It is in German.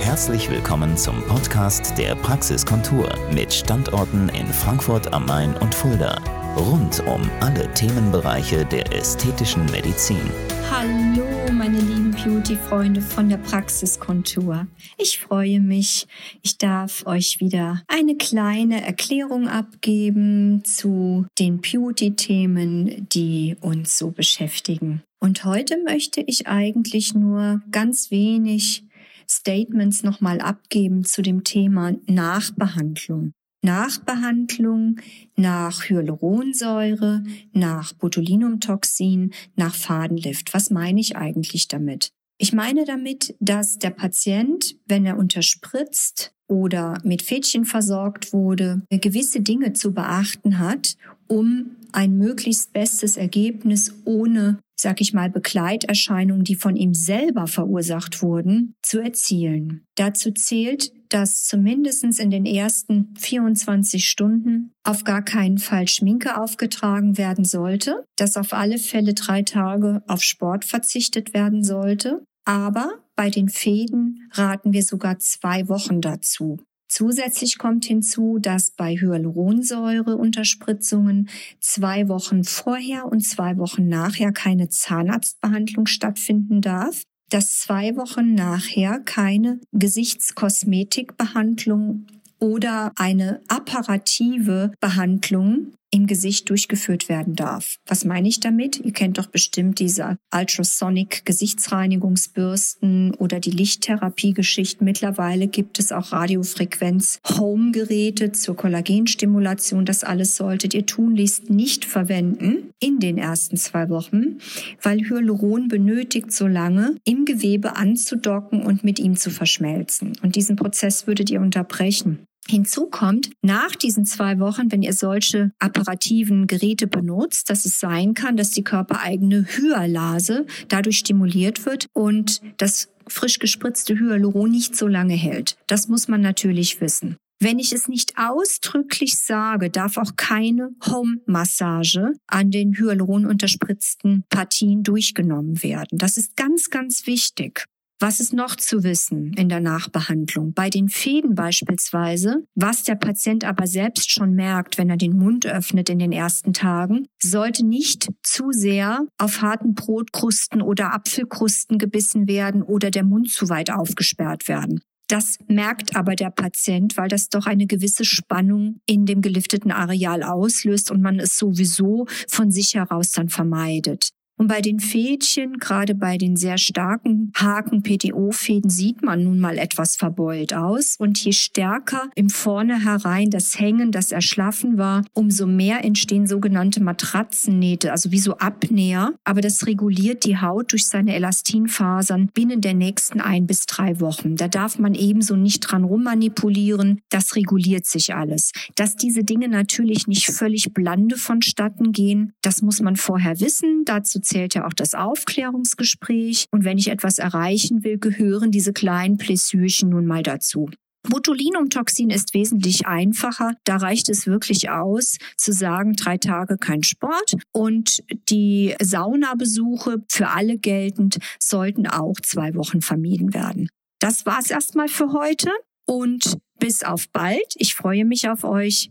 Herzlich willkommen zum Podcast der Praxiskontur mit Standorten in Frankfurt am Main und Fulda. Rund um alle Themenbereiche der ästhetischen Medizin. Hallo, meine lieben Beauty-Freunde von der Praxiskontur. Ich freue mich, ich darf euch wieder eine kleine Erklärung abgeben zu den Beauty-Themen, die uns so beschäftigen. Und heute möchte ich eigentlich nur ganz wenig Statements nochmal abgeben zu dem Thema Nachbehandlung. Nachbehandlung nach Hyaluronsäure, nach Botulinumtoxin, nach Fadenlift. Was meine ich eigentlich damit? Ich meine damit, dass der Patient, wenn er unterspritzt oder mit Fädchen versorgt wurde, gewisse Dinge zu beachten hat, um ein möglichst bestes Ergebnis ohne sag ich mal, Begleiterscheinungen, die von ihm selber verursacht wurden, zu erzielen. Dazu zählt, dass zumindestens in den ersten 24 Stunden auf gar keinen Fall Schminke aufgetragen werden sollte, dass auf alle Fälle drei Tage auf Sport verzichtet werden sollte. Aber bei den Fäden raten wir sogar zwei Wochen dazu. Zusätzlich kommt hinzu, dass bei Hyaluronsäureunterspritzungen zwei Wochen vorher und zwei Wochen nachher keine Zahnarztbehandlung stattfinden darf, dass zwei Wochen nachher keine Gesichtskosmetikbehandlung oder eine apparative Behandlung im Gesicht durchgeführt werden darf. Was meine ich damit? Ihr kennt doch bestimmt diese Ultrasonic Gesichtsreinigungsbürsten oder die Lichttherapie-Geschichten. Mittlerweile gibt es auch Radiofrequenz Home Geräte zur Kollagenstimulation. Das alles solltet ihr tunlichst nicht verwenden in den ersten zwei Wochen, weil Hyaluron benötigt so lange, im Gewebe anzudocken und mit ihm zu verschmelzen. Und diesen Prozess würdet ihr unterbrechen. Hinzu kommt, nach diesen zwei Wochen, wenn ihr solche apparativen Geräte benutzt, dass es sein kann, dass die körpereigene Hyalase dadurch stimuliert wird und das frisch gespritzte Hyaluron nicht so lange hält. Das muss man natürlich wissen. Wenn ich es nicht ausdrücklich sage, darf auch keine Home-Massage an den Hyaluron unterspritzten Partien durchgenommen werden. Das ist ganz, ganz wichtig. Was ist noch zu wissen in der Nachbehandlung? Bei den Fäden beispielsweise, was der Patient aber selbst schon merkt, wenn er den Mund öffnet in den ersten Tagen, sollte nicht zu sehr auf harten Brotkrusten oder Apfelkrusten gebissen werden oder der Mund zu weit aufgesperrt werden. Das merkt aber der Patient, weil das doch eine gewisse Spannung in dem gelifteten Areal auslöst und man es sowieso von sich heraus dann vermeidet. Und bei den Fädchen, gerade bei den sehr starken Haken-PTO-Fäden, sieht man nun mal etwas verbeult aus. Und je stärker im Vornherein das Hängen, das Erschlaffen war, umso mehr entstehen sogenannte Matratzennähte, also wie so Abnäher. Aber das reguliert die Haut durch seine Elastinfasern binnen der nächsten ein bis drei Wochen. Da darf man ebenso nicht dran rummanipulieren. Das reguliert sich alles. Dass diese Dinge natürlich nicht völlig blande vonstatten gehen, das muss man vorher wissen. Dazu zählt ja auch das Aufklärungsgespräch. Und wenn ich etwas erreichen will, gehören diese kleinen Plessürchen nun mal dazu. Botulinumtoxin ist wesentlich einfacher. Da reicht es wirklich aus, zu sagen, drei Tage kein Sport und die Saunabesuche für alle geltend sollten auch zwei Wochen vermieden werden. Das war's erstmal für heute und bis auf bald. Ich freue mich auf euch.